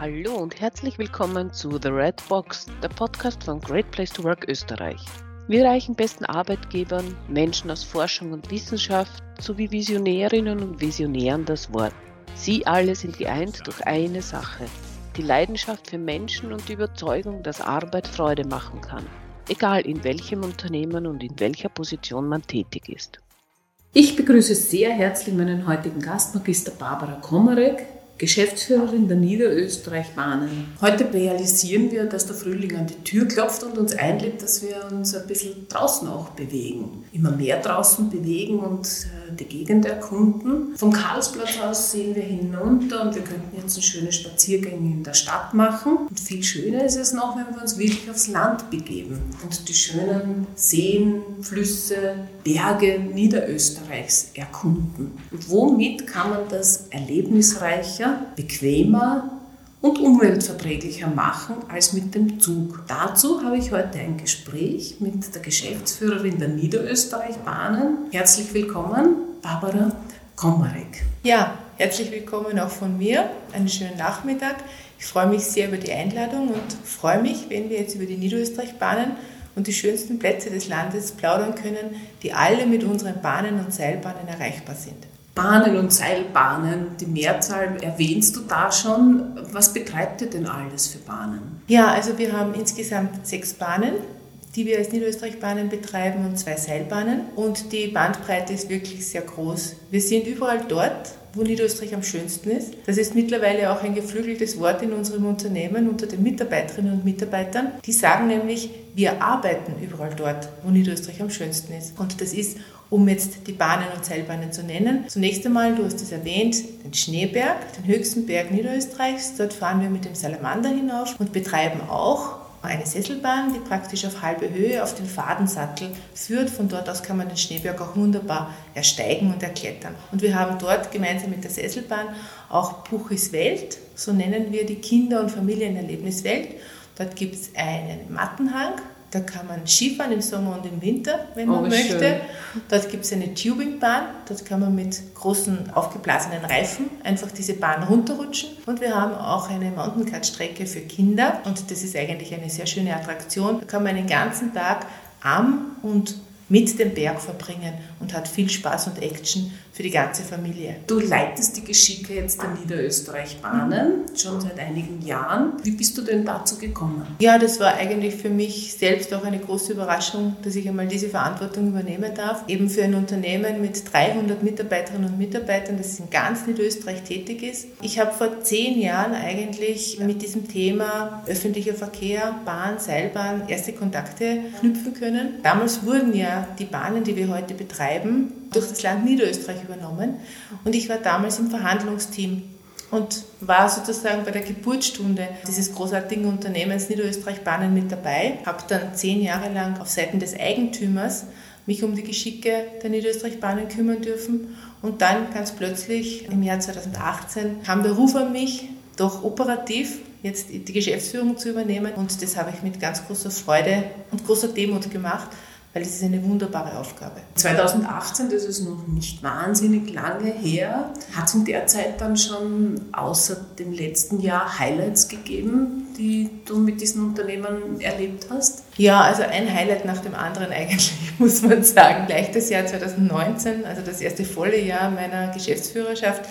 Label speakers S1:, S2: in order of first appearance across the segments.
S1: Hallo und herzlich willkommen zu The Red Box, der Podcast von Great Place to Work Österreich. Wir reichen besten Arbeitgebern, Menschen aus Forschung und Wissenschaft sowie Visionärinnen und Visionären das Wort. Sie alle sind geeint durch eine Sache, die Leidenschaft für Menschen und die Überzeugung, dass Arbeit Freude machen kann, egal in welchem Unternehmen und in welcher Position man tätig ist.
S2: Ich begrüße sehr herzlich meinen heutigen Gast, Magister Barbara Komarek, Geschäftsführerin der Niederösterreich-Bahnen. Heute realisieren wir, dass der Frühling an die Tür klopft und uns einlädt, dass wir uns ein bisschen draußen auch bewegen. Immer mehr draußen bewegen und äh, die Gegend erkunden. Vom Karlsplatz aus sehen wir hinunter und wir könnten jetzt einen schönen Spaziergang in der Stadt machen. Und viel schöner ist es noch, wenn wir uns wirklich aufs Land begeben und die schönen Seen, Flüsse, Berge Niederösterreichs erkunden. Und womit kann man das erlebnisreicher bequemer und umweltverträglicher machen als mit dem Zug. Dazu habe ich heute ein Gespräch mit der Geschäftsführerin der Niederösterreich-Bahnen. Herzlich willkommen, Barbara Komarek.
S3: Ja, herzlich willkommen auch von mir. Einen schönen Nachmittag. Ich freue mich sehr über die Einladung und freue mich, wenn wir jetzt über die Niederösterreich-Bahnen und die schönsten Plätze des Landes plaudern können, die alle mit unseren Bahnen und Seilbahnen erreichbar sind.
S2: Bahnen und Seilbahnen, die Mehrzahl erwähnst du da schon. Was betreibt ihr denn alles für Bahnen?
S3: Ja, also wir haben insgesamt sechs Bahnen, die wir als Niederösterreich-Bahnen betreiben und zwei Seilbahnen. Und die Bandbreite ist wirklich sehr groß. Wir sind überall dort, wo Niederösterreich am schönsten ist. Das ist mittlerweile auch ein geflügeltes Wort in unserem Unternehmen unter den Mitarbeiterinnen und Mitarbeitern. Die sagen nämlich, wir arbeiten überall dort, wo Niederösterreich am schönsten ist. Und das ist um jetzt die Bahnen und Seilbahnen zu nennen. Zunächst einmal, du hast es erwähnt, den Schneeberg, den höchsten Berg Niederösterreichs. Dort fahren wir mit dem Salamander hinauf und betreiben auch eine Sesselbahn, die praktisch auf halbe Höhe auf den Fadensattel führt. Von dort aus kann man den Schneeberg auch wunderbar ersteigen und erklettern. Und wir haben dort gemeinsam mit der Sesselbahn auch Puchis Welt, so nennen wir die Kinder- und Familienerlebniswelt. Dort gibt es einen Mattenhang, da kann man Skifahren im Sommer und im Winter, wenn man oh, möchte. Schön. Dort gibt es eine Tubingbahn. Dort kann man mit großen aufgeblasenen Reifen einfach diese Bahn runterrutschen. Und wir haben auch eine Mountaincut-Strecke für Kinder. Und das ist eigentlich eine sehr schöne Attraktion. Da kann man einen ganzen Tag am und mit dem Berg verbringen und hat viel Spaß und Action für die ganze Familie.
S2: Du leitest die Geschicke jetzt der Niederösterreich-Bahnen schon seit einigen Jahren. Wie bist du denn dazu gekommen?
S3: Ja, das war eigentlich für mich selbst auch eine große Überraschung, dass ich einmal diese Verantwortung übernehmen darf. Eben für ein Unternehmen mit 300 Mitarbeiterinnen und Mitarbeitern, das in ganz Niederösterreich tätig ist. Ich habe vor zehn Jahren eigentlich mit diesem Thema öffentlicher Verkehr, Bahn, Seilbahn erste Kontakte knüpfen können. Damals wurden ja die Bahnen, die wir heute betreiben, durch das Land Niederösterreich übernommen. Und ich war damals im Verhandlungsteam und war sozusagen bei der Geburtsstunde dieses großartigen Unternehmens Niederösterreich Bahnen mit dabei. Habe dann zehn Jahre lang auf Seiten des Eigentümers mich um die Geschicke der Niederösterreich Bahnen kümmern dürfen. Und dann ganz plötzlich im Jahr 2018 kam der Ruf an mich, doch operativ jetzt die Geschäftsführung zu übernehmen. Und das habe ich mit ganz großer Freude und großer Demut gemacht weil es ist eine wunderbare Aufgabe.
S2: 2018, das ist noch nicht wahnsinnig lange her, hat es in der Zeit dann schon außer dem letzten Jahr Highlights gegeben, die du mit diesen Unternehmen erlebt hast?
S3: Ja, also ein Highlight nach dem anderen eigentlich, muss man sagen. Gleich das Jahr 2019, also das erste volle Jahr meiner Geschäftsführerschaft,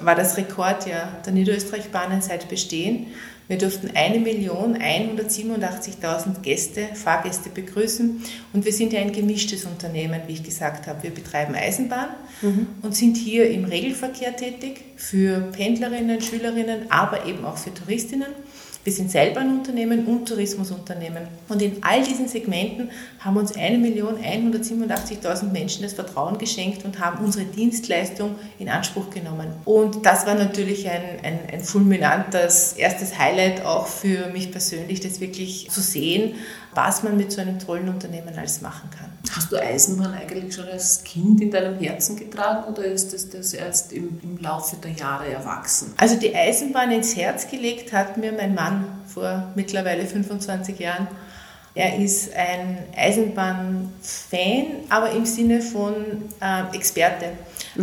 S3: war das Rekordjahr der Niederösterreich-Bahnen seit Bestehen. Wir durften 1.187.000 Gäste, Fahrgäste begrüßen und wir sind ja ein gemischtes Unternehmen, wie ich gesagt habe. Wir betreiben Eisenbahn mhm. und sind hier im Regelverkehr tätig für Pendlerinnen, Schülerinnen, aber eben auch für Touristinnen. Wir sind Seilbahnunternehmen und Tourismusunternehmen. Und in all diesen Segmenten haben uns 1.187.000 Menschen das Vertrauen geschenkt und haben unsere Dienstleistung in Anspruch genommen. Und das war natürlich ein, ein, ein fulminantes erstes Highlight auch für mich persönlich, das wirklich zu sehen, was man mit so einem tollen Unternehmen alles machen kann.
S2: Hast du Eisenbahn eigentlich schon als Kind in deinem Herzen getragen oder ist das, das erst im, im Laufe der Jahre erwachsen?
S3: Also die Eisenbahn ins Herz gelegt hat mir mein Mann vor mittlerweile 25 Jahren, Er ist ein Eisenbahnfan, aber im Sinne von äh, Experte.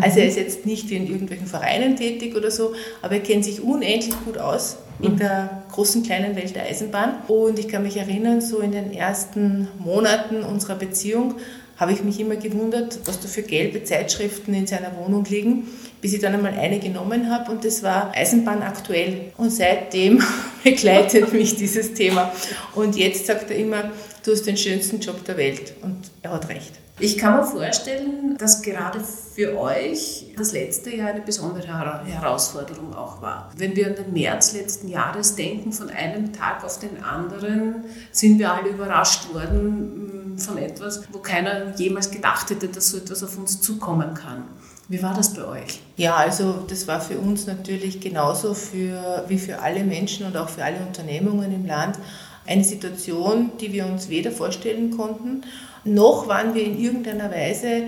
S3: Also er ist jetzt nicht in irgendwelchen Vereinen tätig oder so, aber er kennt sich unendlich gut aus in der großen kleinen Welt der Eisenbahn. Und ich kann mich erinnern, so in den ersten Monaten unserer Beziehung habe ich mich immer gewundert, was da für gelbe Zeitschriften in seiner Wohnung liegen, bis ich dann einmal eine genommen habe und das war Eisenbahn aktuell. Und seitdem begleitet mich dieses Thema. Und jetzt sagt er immer, du hast den schönsten Job der Welt. Und er hat recht.
S2: Ich kann mir vorstellen, dass gerade für euch das letzte Jahr eine besondere Herausforderung auch war. Wenn wir an den März letzten Jahres denken, von einem Tag auf den anderen sind wir alle überrascht worden von etwas, wo keiner jemals gedacht hätte, dass so etwas auf uns zukommen kann. Wie war das bei euch?
S3: Ja, also das war für uns natürlich genauso für, wie für alle Menschen und auch für alle Unternehmungen im Land eine Situation, die wir uns weder vorstellen konnten, noch waren wir in irgendeiner Weise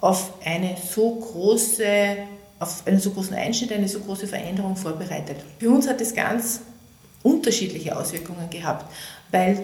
S3: auf eine so große, auf einen so großen Einschnitt, eine so große Veränderung vorbereitet. Für uns hat es ganz unterschiedliche Auswirkungen gehabt, weil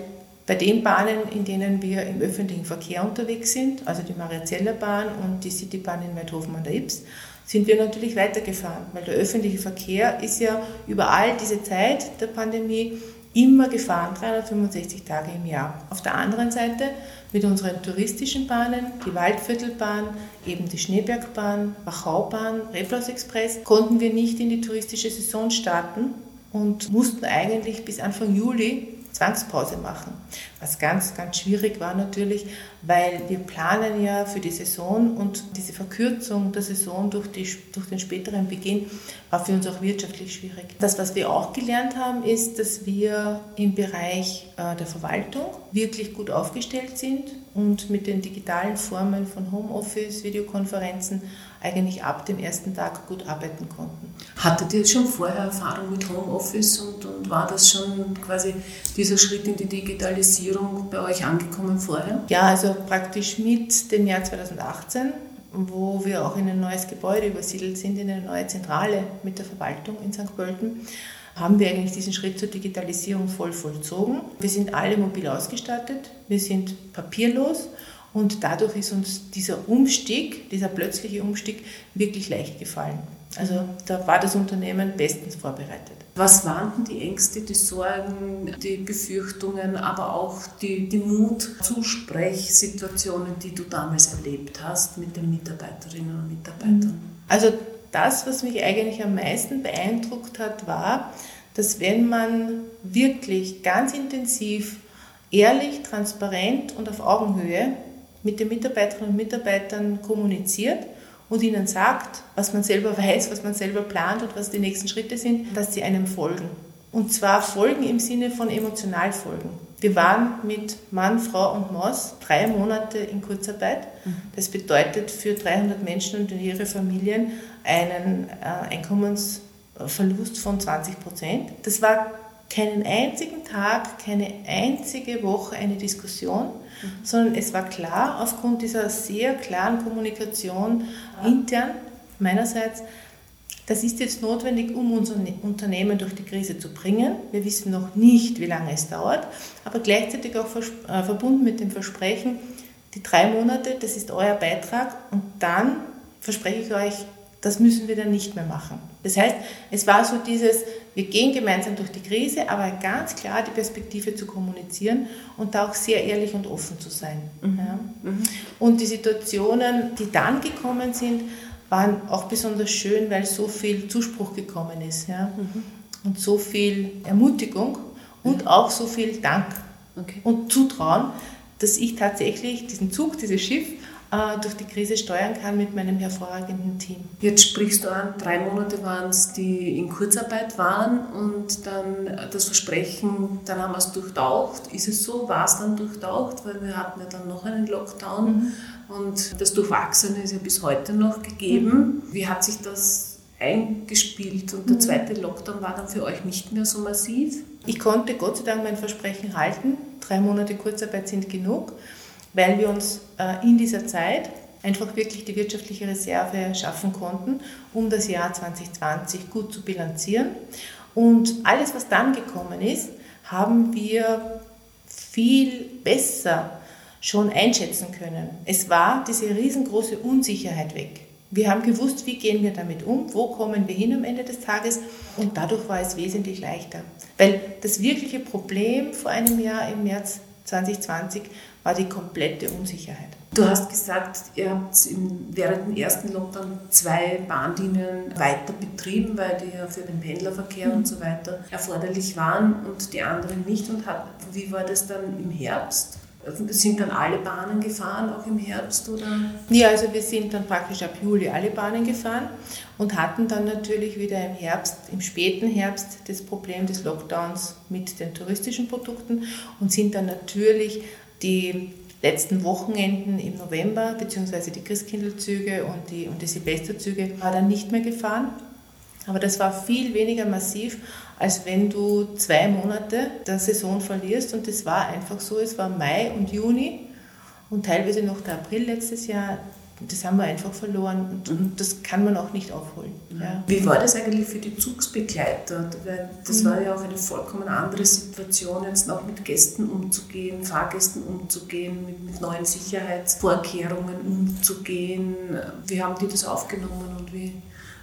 S3: bei den Bahnen, in denen wir im öffentlichen Verkehr unterwegs sind, also die Mariazeller Bahn und die Citybahn in Weidhofen an der Ips, sind wir natürlich weitergefahren, weil der öffentliche Verkehr ist ja über all diese Zeit der Pandemie immer gefahren, 365 Tage im Jahr. Auf der anderen Seite mit unseren touristischen Bahnen, die Waldviertelbahn, eben die Schneebergbahn, Wachaubahn, Reblaus Express, konnten wir nicht in die touristische Saison starten und mussten eigentlich bis Anfang Juli Zwangspause machen. Was ganz, ganz schwierig war natürlich, weil wir planen ja für die Saison und diese Verkürzung der Saison durch, die, durch den späteren Beginn war für uns auch wirtschaftlich schwierig. Das, was wir auch gelernt haben, ist, dass wir im Bereich äh, der Verwaltung wirklich gut aufgestellt sind und mit den digitalen Formen von Homeoffice, Videokonferenzen eigentlich ab dem ersten Tag gut arbeiten konnten.
S2: Hattet ihr schon vorher Erfahrung mit Homeoffice und, und war das schon quasi dieser Schritt in die Digitalisierung bei euch angekommen vorher?
S3: Ja, also praktisch mit dem Jahr 2018 wo wir auch in ein neues Gebäude übersiedelt sind, in eine neue Zentrale mit der Verwaltung in St. Pölten, haben wir eigentlich diesen Schritt zur Digitalisierung voll vollzogen. Wir sind alle mobil ausgestattet, wir sind papierlos und dadurch ist uns dieser Umstieg, dieser plötzliche Umstieg wirklich leicht gefallen. Also da war das Unternehmen bestens vorbereitet.
S2: Was waren denn die Ängste, die Sorgen, die Befürchtungen, aber auch die, die Mut-Zusprechsituationen, die du damals erlebt hast mit den Mitarbeiterinnen und Mitarbeitern?
S3: Also das, was mich eigentlich am meisten beeindruckt hat, war, dass wenn man wirklich ganz intensiv, ehrlich, transparent und auf Augenhöhe mit den Mitarbeiterinnen und Mitarbeitern kommuniziert und ihnen sagt, was man selber weiß, was man selber plant und was die nächsten Schritte sind, dass sie einem folgen. Und zwar folgen im Sinne von emotional folgen. Wir waren mit Mann, Frau und Maus drei Monate in Kurzarbeit. Das bedeutet für 300 Menschen und ihre Familien einen äh, Einkommensverlust von 20 Prozent. Das war keinen einzigen Tag, keine einzige Woche eine Diskussion, mhm. sondern es war klar, aufgrund dieser sehr klaren Kommunikation intern meinerseits, das ist jetzt notwendig, um unser Unternehmen durch die Krise zu bringen. Wir wissen noch nicht, wie lange es dauert, aber gleichzeitig auch äh, verbunden mit dem Versprechen, die drei Monate, das ist euer Beitrag und dann verspreche ich euch, das müssen wir dann nicht mehr machen. Das heißt, es war so dieses, wir gehen gemeinsam durch die Krise, aber ganz klar die Perspektive zu kommunizieren und da auch sehr ehrlich und offen zu sein. Mhm. Ja. Mhm. Und die Situationen, die dann gekommen sind, waren auch besonders schön, weil so viel Zuspruch gekommen ist ja. Mhm. und so viel Ermutigung und mhm. auch so viel Dank okay. und Zutrauen, dass ich tatsächlich diesen Zug, dieses Schiff durch die Krise steuern kann mit meinem hervorragenden Team.
S2: Jetzt sprichst du an, drei Monate waren es, die in Kurzarbeit waren und dann das Versprechen, dann haben wir es durchtaucht. Ist es so? War es dann durchtaucht? Weil wir hatten ja dann noch einen Lockdown mhm. und das Durchwachsene ist ja bis heute noch gegeben. Mhm. Wie hat sich das eingespielt und der mhm. zweite Lockdown war dann für euch nicht mehr so massiv?
S3: Ich konnte Gott sei Dank mein Versprechen halten. Drei Monate Kurzarbeit sind genug weil wir uns äh, in dieser Zeit einfach wirklich die wirtschaftliche Reserve schaffen konnten, um das Jahr 2020 gut zu bilanzieren. Und alles, was dann gekommen ist, haben wir viel besser schon einschätzen können. Es war diese riesengroße Unsicherheit weg. Wir haben gewusst, wie gehen wir damit um, wo kommen wir hin am Ende des Tages und dadurch war es wesentlich leichter. Weil das wirkliche Problem vor einem Jahr im März 2020 war die komplette Unsicherheit.
S2: Du hast gesagt, ihr habt während dem ersten Lockdown zwei Bahnlinien weiter betrieben, weil die ja für den Pendlerverkehr mhm. und so weiter erforderlich waren und die anderen nicht. Und hat, wie war das dann im Herbst? Sind dann alle Bahnen gefahren, auch im Herbst? Oder?
S3: Ja, also wir sind dann praktisch ab Juli alle Bahnen gefahren und hatten dann natürlich wieder im Herbst, im späten Herbst, das Problem des Lockdowns mit den touristischen Produkten und sind dann natürlich die letzten Wochenenden im November, beziehungsweise die Christkindlzüge und die, und die Silvesterzüge, war dann nicht mehr gefahren. Aber das war viel weniger massiv, als wenn du zwei Monate der Saison verlierst. Und das war einfach so. Es war Mai und Juni und teilweise noch der April letztes Jahr das haben wir einfach verloren und, und, das kann man auch nicht aufholen.
S2: Ja. Wie war das eigentlich für die Zugsbegleiter? Weil das mhm. war ja auch eine vollkommen andere Situation, jetzt noch mit Gästen umzugehen, Fahrgästen umzugehen, mit, mit neuen Sicherheitsvorkehrungen umzugehen. Wie haben die das aufgenommen und wie,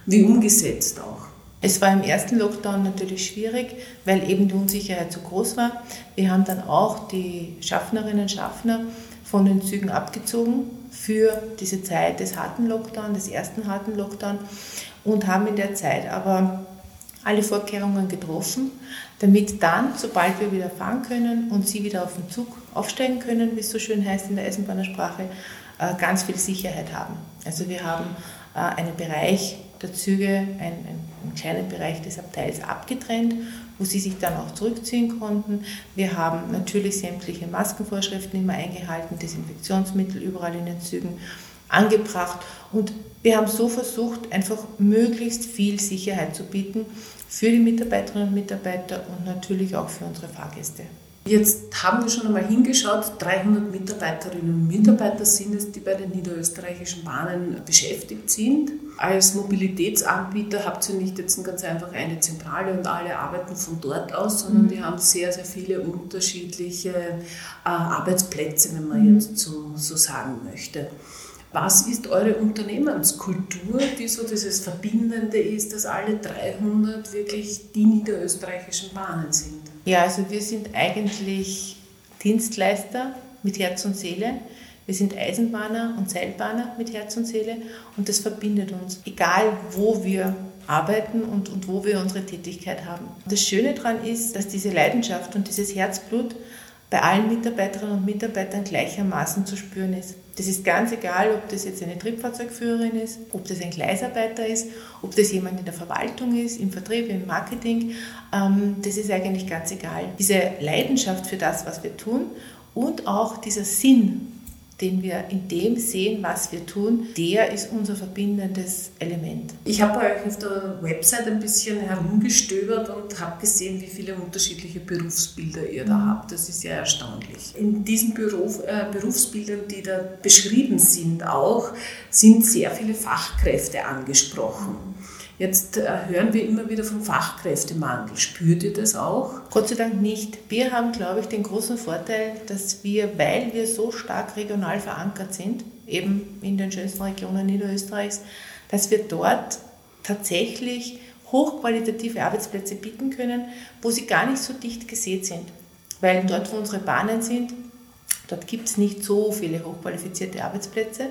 S2: wie umgesetzt auch?
S3: Es war im ersten Lockdown natürlich schwierig, weil eben die Unsicherheit zu groß war. Wir haben dann auch die Schaffnerinnen und Schaffner von den Zügen abgezogen für diese Zeit des harten Lockdown, des ersten harten Lockdown und haben in der Zeit aber alle Vorkehrungen getroffen, damit dann, sobald wir wieder fahren können und sie wieder auf den Zug aufsteigen können, wie es so schön heißt in der Eisenbahnersprache, äh, ganz viel Sicherheit haben. Also wir haben äh, einen Bereich der Züge, einen, einen kleinen Bereich des Abteils abgetrennt wo sie sich dann auch zurückziehen konnten. Wir haben natürlich sämtliche Maskenvorschriften immer eingehalten, Desinfektionsmittel überall in den Zügen angebracht und wir haben so versucht, einfach möglichst viel Sicherheit zu bieten für die Mitarbeiterinnen und Mitarbeiter und natürlich auch für unsere Fahrgäste.
S2: Jetzt haben wir schon einmal hingeschaut, 300 Mitarbeiterinnen und Mitarbeiter sind es, die bei den niederösterreichischen Bahnen beschäftigt sind. Als Mobilitätsanbieter habt ihr nicht jetzt ganz einfach eine Zentrale und alle arbeiten von dort aus, sondern mhm. die haben sehr, sehr viele unterschiedliche äh, Arbeitsplätze, wenn man jetzt so, so sagen möchte. Was ist eure Unternehmenskultur, die so dieses Verbindende ist, dass alle 300 wirklich die niederösterreichischen Bahnen sind?
S3: Ja, also wir sind eigentlich Dienstleister mit Herz und Seele. Wir sind Eisenbahner und Seilbahner mit Herz und Seele und das verbindet uns, egal wo wir arbeiten und, und wo wir unsere Tätigkeit haben. Das Schöne daran ist, dass diese Leidenschaft und dieses Herzblut bei allen Mitarbeiterinnen und Mitarbeitern gleichermaßen zu spüren ist. Das ist ganz egal, ob das jetzt eine Triebfahrzeugführerin ist, ob das ein Gleisarbeiter ist, ob das jemand in der Verwaltung ist, im Vertrieb, im Marketing. Ähm, das ist eigentlich ganz egal. Diese Leidenschaft für das, was wir tun und auch dieser Sinn, den wir in dem sehen, was wir tun, der ist unser verbindendes Element.
S2: Ich habe bei euch auf der Website ein bisschen herumgestöbert und habe gesehen, wie viele unterschiedliche Berufsbilder ihr da mhm. habt. Das ist ja erstaunlich. In diesen Beruf, äh, Berufsbildern, die da beschrieben sind, auch sind sehr viele Fachkräfte angesprochen. Jetzt äh, hören wir immer wieder vom Fachkräftemangel. Spürt ihr das auch?
S3: Gott sei Dank nicht. Wir haben, glaube ich, den großen Vorteil, dass wir, weil wir so stark regional verankert sind, eben in den schönsten Regionen Niederösterreichs, dass wir dort tatsächlich hochqualitative Arbeitsplätze bieten können, wo sie gar nicht so dicht gesät sind. Weil dort, wo unsere Bahnen sind, dort gibt es nicht so viele hochqualifizierte Arbeitsplätze.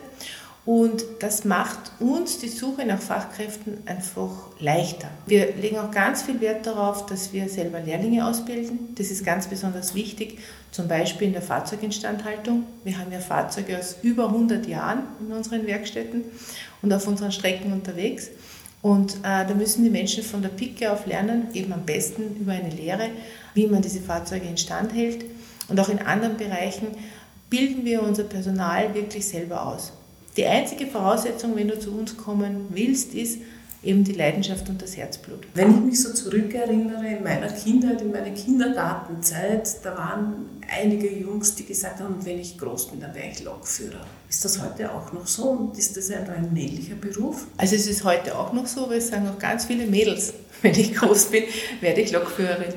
S3: Und das macht uns die Suche nach Fachkräften einfach leichter. Wir legen auch ganz viel Wert darauf, dass wir selber Lehrlinge ausbilden. Das ist ganz besonders wichtig, zum Beispiel in der Fahrzeuginstandhaltung. Wir haben ja Fahrzeuge aus über 100 Jahren in unseren Werkstätten und auf unseren Strecken unterwegs. Und äh, da müssen die Menschen von der Pike auf lernen, eben am besten über eine Lehre, wie man diese Fahrzeuge instand hält. Und auch in anderen Bereichen bilden wir unser Personal wirklich selber aus. Die einzige Voraussetzung, wenn du zu uns kommen willst, ist eben die Leidenschaft und das Herzblut.
S2: Wenn ich mich so zurückerinnere, in meiner Kindheit, in meiner Kindergartenzeit, da waren einige Jungs, die gesagt haben, wenn ich groß bin, dann wäre ich Lokführer. Ist das heute auch noch so und ist das ein, ein männlicher Beruf?
S3: Also es ist heute auch noch so, weil es sagen auch ganz viele Mädels, wenn ich groß bin, werde ich Lokführerin.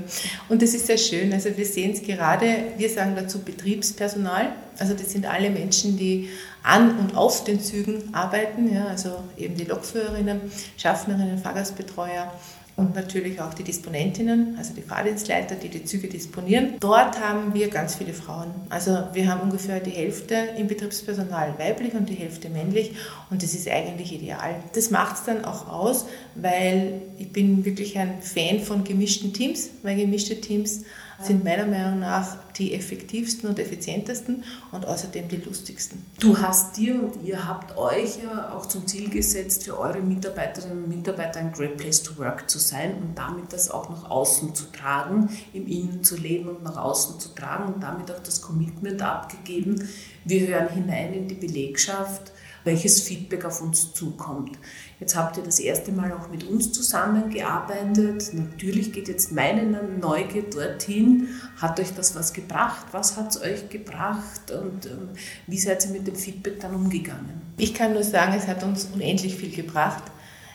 S3: Und das ist sehr schön. Also wir sehen es gerade, wir sagen dazu Betriebspersonal. Also das sind alle Menschen, die an und auf den Zügen arbeiten, ja, also eben die Lokführerinnen, Schaffnerinnen, Fahrgastbetreuer und natürlich auch die Disponentinnen, also die Fahrdienstleiter, die die Züge disponieren. Dort haben wir ganz viele Frauen. Also wir haben ungefähr die Hälfte im Betriebspersonal weiblich und die Hälfte männlich und das ist eigentlich ideal. Das macht es dann auch aus, weil ich bin wirklich ein Fan von gemischten Teams, weil gemischte Teams sind meiner Meinung nach die effektivsten und effizientesten und außerdem die lustigsten.
S2: Du hast dir und ihr habt euch ja auch zum Ziel gesetzt, für eure Mitarbeiterinnen und Mitarbeiter ein Great Place to Work zu sein und damit das auch nach außen zu tragen, im Innen zu leben und nach außen zu tragen und damit auch das Commitment abgegeben. Wir hören hinein in die Belegschaft, welches Feedback auf uns zukommt. Jetzt habt ihr das erste Mal auch mit uns zusammengearbeitet. Natürlich geht jetzt meine Neugier dorthin. Hat euch das was gebracht? Was hat es euch gebracht? Und ähm, wie seid ihr mit dem Feedback dann umgegangen?
S3: Ich kann nur sagen, es hat uns unendlich viel gebracht.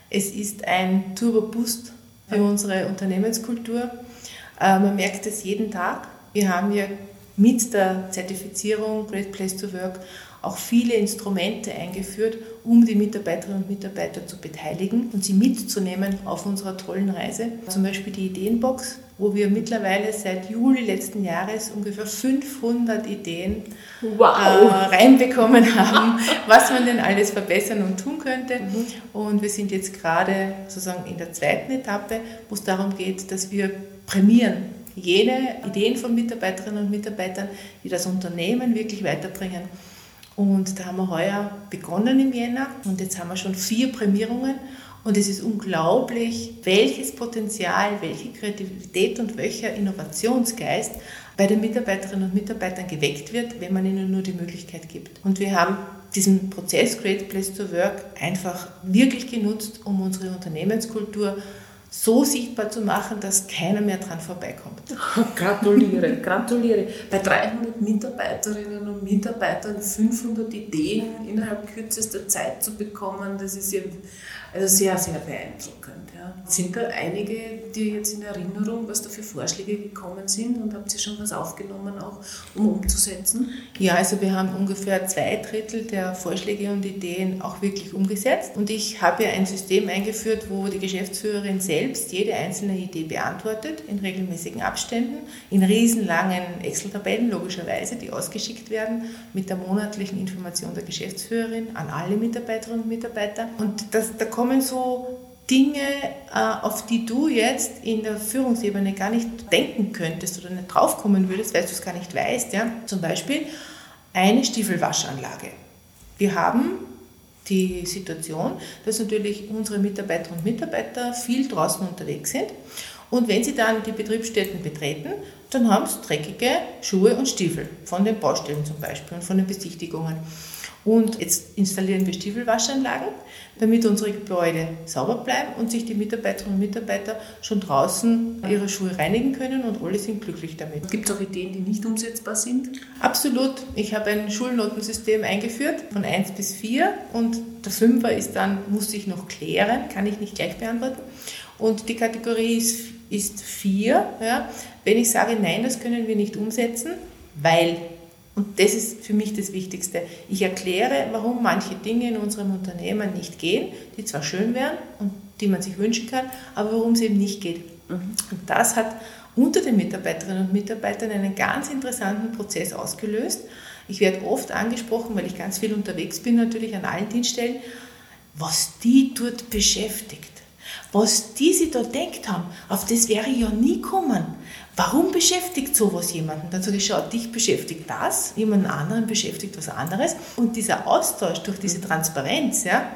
S3: Es ist ein Turbo-Boost für unsere Unternehmenskultur. Äh, man merkt es jeden Tag. Wir haben ja mit der Zertifizierung Great Place to Work auch viele Instrumente eingeführt, um die Mitarbeiterinnen und Mitarbeiter zu beteiligen und sie mitzunehmen auf unserer tollen Reise. Zum Beispiel die Ideenbox, wo wir mittlerweile seit Juli letzten Jahres ungefähr 500 Ideen wow. äh, reinbekommen haben, was man denn alles verbessern und tun könnte. Mhm. Und wir sind jetzt gerade sozusagen in der zweiten Etappe, wo es darum geht, dass wir prämieren jene Ideen von Mitarbeiterinnen und Mitarbeitern, die das Unternehmen wirklich weiterbringen. Und da haben wir heuer begonnen im Jänner und jetzt haben wir schon vier Prämierungen. Und es ist unglaublich, welches Potenzial, welche Kreativität und welcher Innovationsgeist bei den Mitarbeiterinnen und Mitarbeitern geweckt wird, wenn man ihnen nur die Möglichkeit gibt. Und wir haben diesen Prozess Great Place to Work einfach wirklich genutzt, um unsere Unternehmenskultur so sichtbar zu machen, dass keiner mehr dran vorbeikommt.
S2: Gratuliere, gratuliere. Bei 300 Mitarbeiterinnen und Mitarbeitern 500 Ideen innerhalb kürzester Zeit zu bekommen, das ist ja also sehr, sehr beeindruckend. Ja. Sind da einige, die jetzt in Erinnerung, was da für Vorschläge gekommen sind und habt ihr schon was aufgenommen, auch um umzusetzen?
S3: Ja, also wir haben ungefähr zwei Drittel der Vorschläge und Ideen auch wirklich umgesetzt. Und ich habe ja ein System eingeführt, wo die Geschäftsführerin selbst jede einzelne Idee beantwortet, in regelmäßigen Abständen, in riesenlangen Excel-Tabellen logischerweise, die ausgeschickt werden mit der monatlichen Information der Geschäftsführerin an alle Mitarbeiterinnen und Mitarbeiter. Und das, da kommt kommen so Dinge, äh, auf die du jetzt in der Führungsebene gar nicht denken könntest oder nicht draufkommen würdest, weil du es gar nicht weißt. Ja? Zum Beispiel eine Stiefelwaschanlage. Wir haben die Situation, dass natürlich unsere Mitarbeiterinnen und Mitarbeiter viel draußen unterwegs sind. Und wenn sie dann die Betriebsstätten betreten, dann haben sie dreckige Schuhe und Stiefel von den Baustellen zum Beispiel und von den Besichtigungen. Und jetzt installieren wir Stiefelwaschanlagen, damit unsere Gebäude sauber bleiben und sich die Mitarbeiterinnen und Mitarbeiter schon draußen ihre Schuhe reinigen können und alle sind glücklich damit.
S2: Gibt es auch Ideen, die nicht umsetzbar sind?
S3: Absolut. Ich habe ein Schulnotensystem eingeführt von 1 bis 4 und der Fünfer ist dann, muss ich noch klären, kann ich nicht gleich beantworten. Und die Kategorie ist, ist 4. Ja. Wenn ich sage, nein, das können wir nicht umsetzen, weil und das ist für mich das Wichtigste. Ich erkläre, warum manche Dinge in unserem Unternehmen nicht gehen, die zwar schön wären und die man sich wünschen kann, aber warum es eben nicht geht. Mhm. Und das hat unter den Mitarbeiterinnen und Mitarbeitern einen ganz interessanten Prozess ausgelöst. Ich werde oft angesprochen, weil ich ganz viel unterwegs bin, natürlich an allen Dienststellen, was die dort beschäftigt. Was die sich da denkt haben, auf das wäre ich ja nie kommen. Warum beschäftigt sowas jemanden? Dann sage ich, schau, dich beschäftigt das, jemand anderen beschäftigt was anderes. Und dieser Austausch durch diese Transparenz, ja,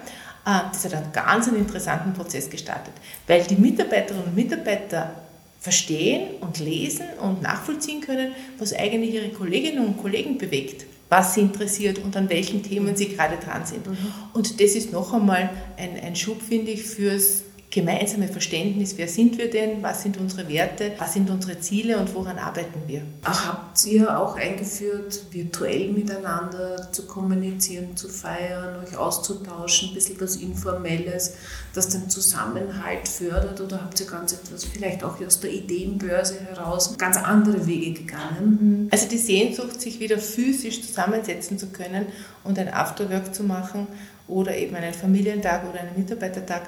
S3: äh, das hat einen ganz interessanten Prozess gestartet, weil die Mitarbeiterinnen und Mitarbeiter verstehen und lesen und nachvollziehen können, was eigentlich ihre Kolleginnen und Kollegen bewegt, was sie interessiert und an welchen Themen sie gerade dran sind. Mhm. Und das ist noch einmal ein, ein Schub, finde ich, fürs gemeinsame Verständnis, wer sind wir denn, was sind unsere Werte, was sind unsere Ziele und woran arbeiten wir.
S2: Habt ihr auch eingeführt, virtuell miteinander zu kommunizieren, zu feiern, euch auszutauschen, ein bisschen was Informelles, das den Zusammenhalt fördert oder habt ihr ganz etwas vielleicht auch aus der Ideenbörse heraus ganz andere Wege gegangen?
S3: Mhm. Also die Sehnsucht, sich wieder physisch zusammensetzen zu können und ein Afterwork zu machen oder eben einen Familientag oder einen Mitarbeitertag,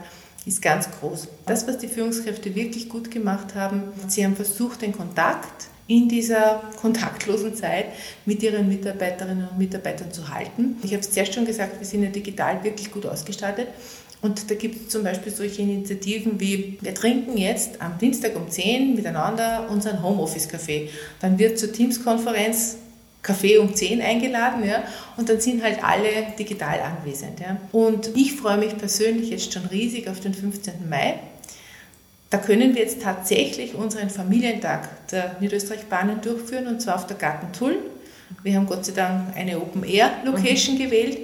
S3: ist ganz groß. Das, was die Führungskräfte wirklich gut gemacht haben, sie haben versucht, den Kontakt in dieser kontaktlosen Zeit mit ihren Mitarbeiterinnen und Mitarbeitern zu halten. Ich habe es zuerst schon gesagt, wir sind ja digital wirklich gut ausgestattet. Und da gibt es zum Beispiel solche Initiativen wie, wir trinken jetzt am Dienstag um 10 miteinander unseren Homeoffice-Kaffee. Dann wird zur Teams-Konferenz Kaffee um 10 eingeladen ja, und dann sind halt alle digital anwesend. Ja. Und ich freue mich persönlich jetzt schon riesig auf den 15. Mai. Da können wir jetzt tatsächlich unseren Familientag der Niederösterreich-Bahnen durchführen und zwar auf der Garten Tull. Wir haben Gott sei Dank eine Open-Air-Location mhm. gewählt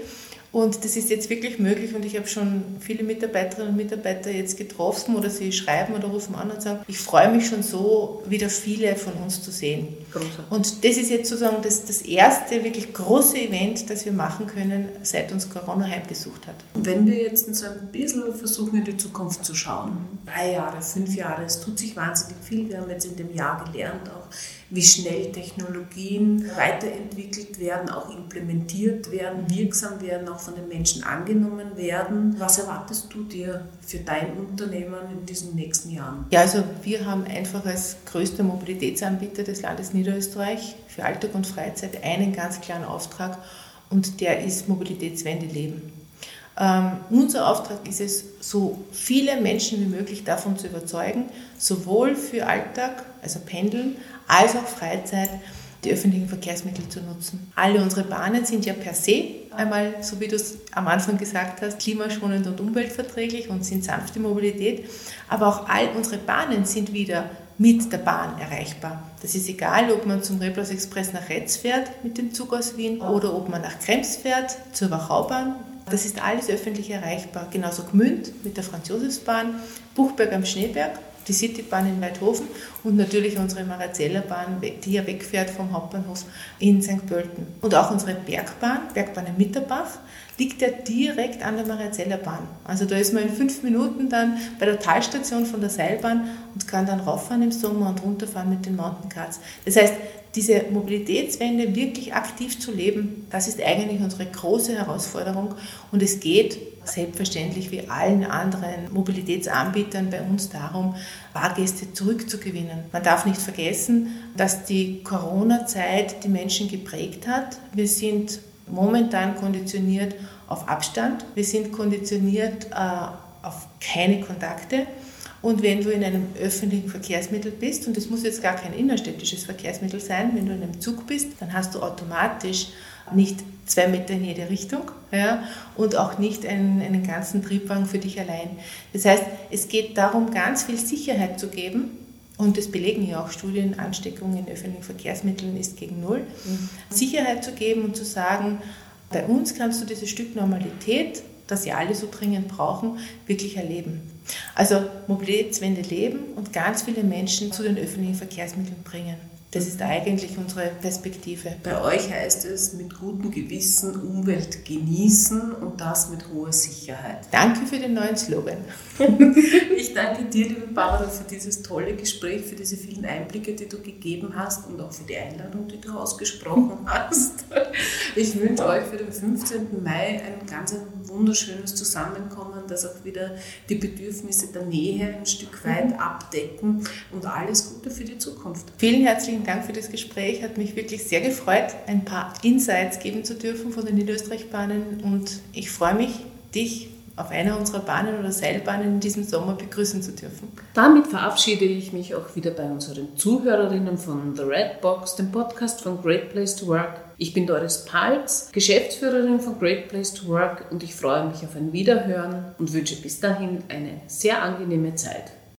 S3: und das ist jetzt wirklich möglich und ich habe schon viele Mitarbeiterinnen und Mitarbeiter jetzt getroffen oder sie schreiben oder rufen an und sagen, ich freue mich schon so, wieder viele von uns zu sehen. Großartig. Und das ist jetzt sozusagen das, das erste wirklich große Event, das wir machen können, seit uns Corona heimgesucht hat.
S2: Wenn wir jetzt so ein bisschen versuchen, in die Zukunft zu schauen, drei Jahre, fünf Jahre, es tut sich wahnsinnig viel. Wir haben jetzt in dem Jahr gelernt, auch wie schnell Technologien weiterentwickelt werden, auch implementiert werden, wirksam werden, auch von den Menschen angenommen werden. Was erwartest du dir für dein Unternehmen in diesen nächsten Jahren?
S3: Ja, also wir haben einfach als größter Mobilitätsanbieter des Landes Niederösterreich für Alltag und Freizeit einen ganz klaren Auftrag und der ist Mobilitätswende leben. Ähm, unser Auftrag ist es, so viele Menschen wie möglich davon zu überzeugen, sowohl für Alltag, also Pendeln, als auch Freizeit, die öffentlichen Verkehrsmittel zu nutzen. Alle unsere Bahnen sind ja per se einmal, so wie du es am Anfang gesagt hast, klimaschonend und umweltverträglich und sind sanfte Mobilität. Aber auch all unsere Bahnen sind wieder mit der Bahn erreichbar. Das ist egal, ob man zum Reblaus Express nach Retz fährt mit dem Zug aus Wien oder ob man nach Krems fährt zur Wachau-Bahn das ist alles öffentlich erreichbar. Genauso Gmünd mit der Franz-Josefs-Bahn, Buchberg am Schneeberg, die Citybahn in Weidhofen und natürlich unsere Marazellerbahn, die ja wegfährt vom Hauptbahnhof in St. Pölten. Und auch unsere Bergbahn, Bergbahn in Mitterbach, liegt ja direkt an der Marazellerbahn. Also da ist man in fünf Minuten dann bei der Talstation von der Seilbahn und kann dann rauffahren im Sommer und runterfahren mit den Mountaincards. Das heißt, diese Mobilitätswende wirklich aktiv zu leben, das ist eigentlich unsere große Herausforderung. Und es geht selbstverständlich wie allen anderen Mobilitätsanbietern bei uns darum, Fahrgäste zurückzugewinnen. Man darf nicht vergessen, dass die Corona-Zeit die Menschen geprägt hat. Wir sind momentan konditioniert auf Abstand. Wir sind konditioniert äh, auf keine Kontakte. Und wenn du in einem öffentlichen Verkehrsmittel bist, und das muss jetzt gar kein innerstädtisches Verkehrsmittel sein, wenn du in einem Zug bist, dann hast du automatisch nicht zwei Meter in jede Richtung ja, und auch nicht einen, einen ganzen Triebwagen für dich allein. Das heißt, es geht darum, ganz viel Sicherheit zu geben, und das belegen ja auch Studien, Ansteckung in öffentlichen Verkehrsmitteln ist gegen Null. Mhm. Sicherheit zu geben und zu sagen, bei uns kannst du dieses Stück Normalität, das sie alle so dringend brauchen, wirklich erleben. Also Mobilitätswende leben und ganz viele Menschen zu den öffentlichen Verkehrsmitteln bringen. Das ist eigentlich unsere Perspektive.
S2: Bei euch heißt es mit gutem Gewissen Umwelt genießen und das mit hoher Sicherheit.
S3: Danke für den neuen Slogan.
S2: ich danke dir, liebe Barbara, für dieses tolle Gespräch, für diese vielen Einblicke, die du gegeben hast und auch für die Einladung, die du ausgesprochen hast. Ich wünsche euch für den 15. Mai ein ganz wunderschönes Zusammenkommen, das auch wieder die Bedürfnisse der Nähe ein Stück weit abdecken und alles Gute für die Zukunft.
S3: Vielen herzlichen Dank für das Gespräch. Hat mich wirklich sehr gefreut, ein paar Insights geben zu dürfen von den Niederösterreich-Bahnen und ich freue mich, dich auf einer unserer Bahnen oder Seilbahnen in diesem Sommer begrüßen zu dürfen.
S2: Damit verabschiede ich mich auch wieder bei unseren Zuhörerinnen von The Red Box, dem Podcast von Great Place to Work. Ich bin Doris Palz, Geschäftsführerin von Great Place to Work und ich freue mich auf ein Wiederhören und wünsche bis dahin eine sehr angenehme Zeit.